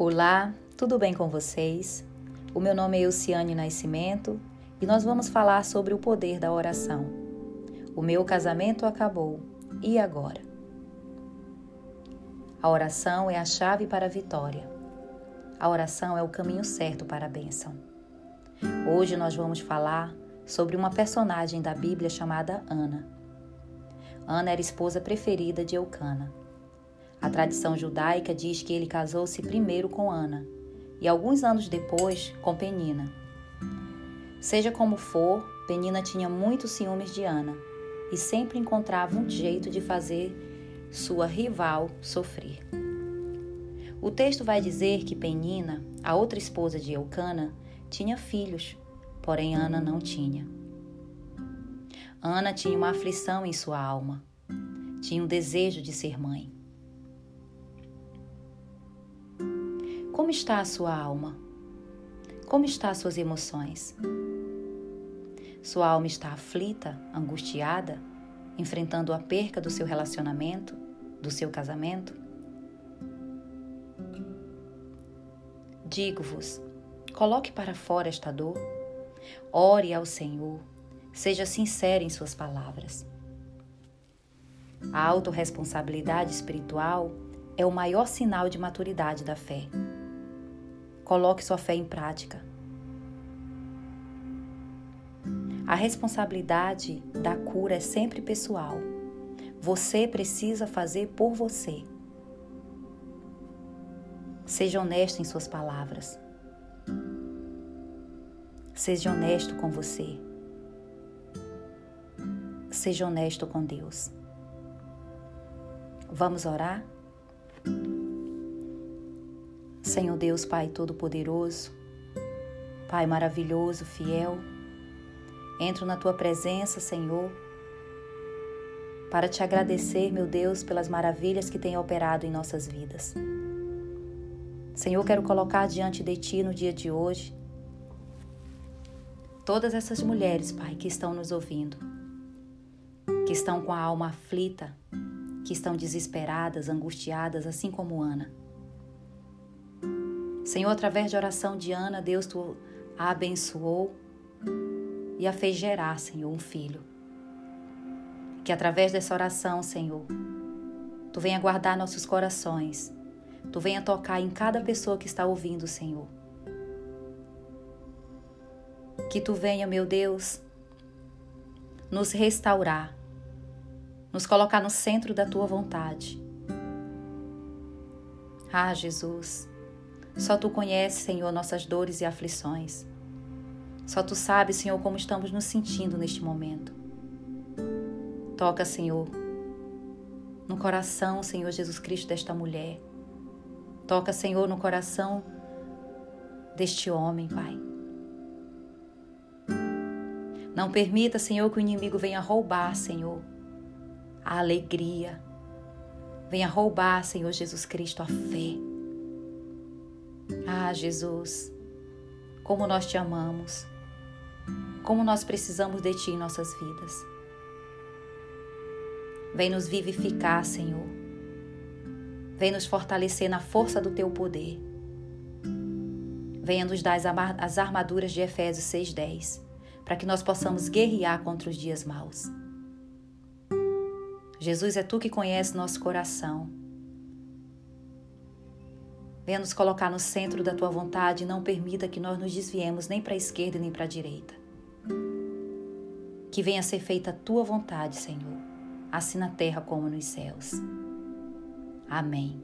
Olá, tudo bem com vocês? O meu nome é Elciane Nascimento e nós vamos falar sobre o poder da oração. O meu casamento acabou, e agora? A oração é a chave para a vitória. A oração é o caminho certo para a bênção. Hoje nós vamos falar sobre uma personagem da Bíblia chamada Ana. Ana era esposa preferida de Eucana. A tradição judaica diz que ele casou-se primeiro com Ana e alguns anos depois com Penina. Seja como for, Penina tinha muitos ciúmes de Ana e sempre encontrava um jeito de fazer sua rival sofrer. O texto vai dizer que Penina, a outra esposa de Eucana, tinha filhos, porém Ana não tinha. Ana tinha uma aflição em sua alma, tinha um desejo de ser mãe. Como está a sua alma? Como estão as suas emoções? Sua alma está aflita, angustiada, enfrentando a perca do seu relacionamento, do seu casamento? Digo-vos, coloque para fora esta dor, ore ao Senhor, seja sincero em suas palavras. A autorresponsabilidade espiritual é o maior sinal de maturidade da fé. Coloque sua fé em prática. A responsabilidade da cura é sempre pessoal. Você precisa fazer por você. Seja honesto em suas palavras. Seja honesto com você. Seja honesto com Deus. Vamos orar? Senhor Deus, Pai Todo-Poderoso, Pai maravilhoso, fiel, entro na tua presença, Senhor, para te agradecer, meu Deus, pelas maravilhas que tem operado em nossas vidas. Senhor, quero colocar diante de ti no dia de hoje todas essas mulheres, Pai, que estão nos ouvindo, que estão com a alma aflita, que estão desesperadas, angustiadas, assim como Ana. Senhor, através de oração de Ana, Deus tu a abençoou e a fez gerar, Senhor, um filho. Que através dessa oração, Senhor, tu venha guardar nossos corações, tu venha tocar em cada pessoa que está ouvindo, Senhor. Que tu venha, meu Deus, nos restaurar, nos colocar no centro da tua vontade. Ah, Jesus, só tu conheces, Senhor, nossas dores e aflições. Só tu sabes, Senhor, como estamos nos sentindo neste momento. Toca, Senhor, no coração, Senhor Jesus Cristo, desta mulher. Toca, Senhor, no coração deste homem, Pai. Não permita, Senhor, que o inimigo venha roubar, Senhor, a alegria. Venha roubar, Senhor Jesus Cristo, a fé. Jesus, como nós te amamos, como nós precisamos de Ti em nossas vidas. Vem nos vivificar, Senhor. Vem nos fortalecer na força do Teu poder. Venha nos dar as armaduras de Efésios 6,10, para que nós possamos guerrear contra os dias maus. Jesus, é Tu que conhece nosso coração. Venha nos colocar no centro da tua vontade e não permita que nós nos desviemos nem para a esquerda nem para a direita. Que venha a ser feita a tua vontade, Senhor, assim na terra como nos céus. Amém.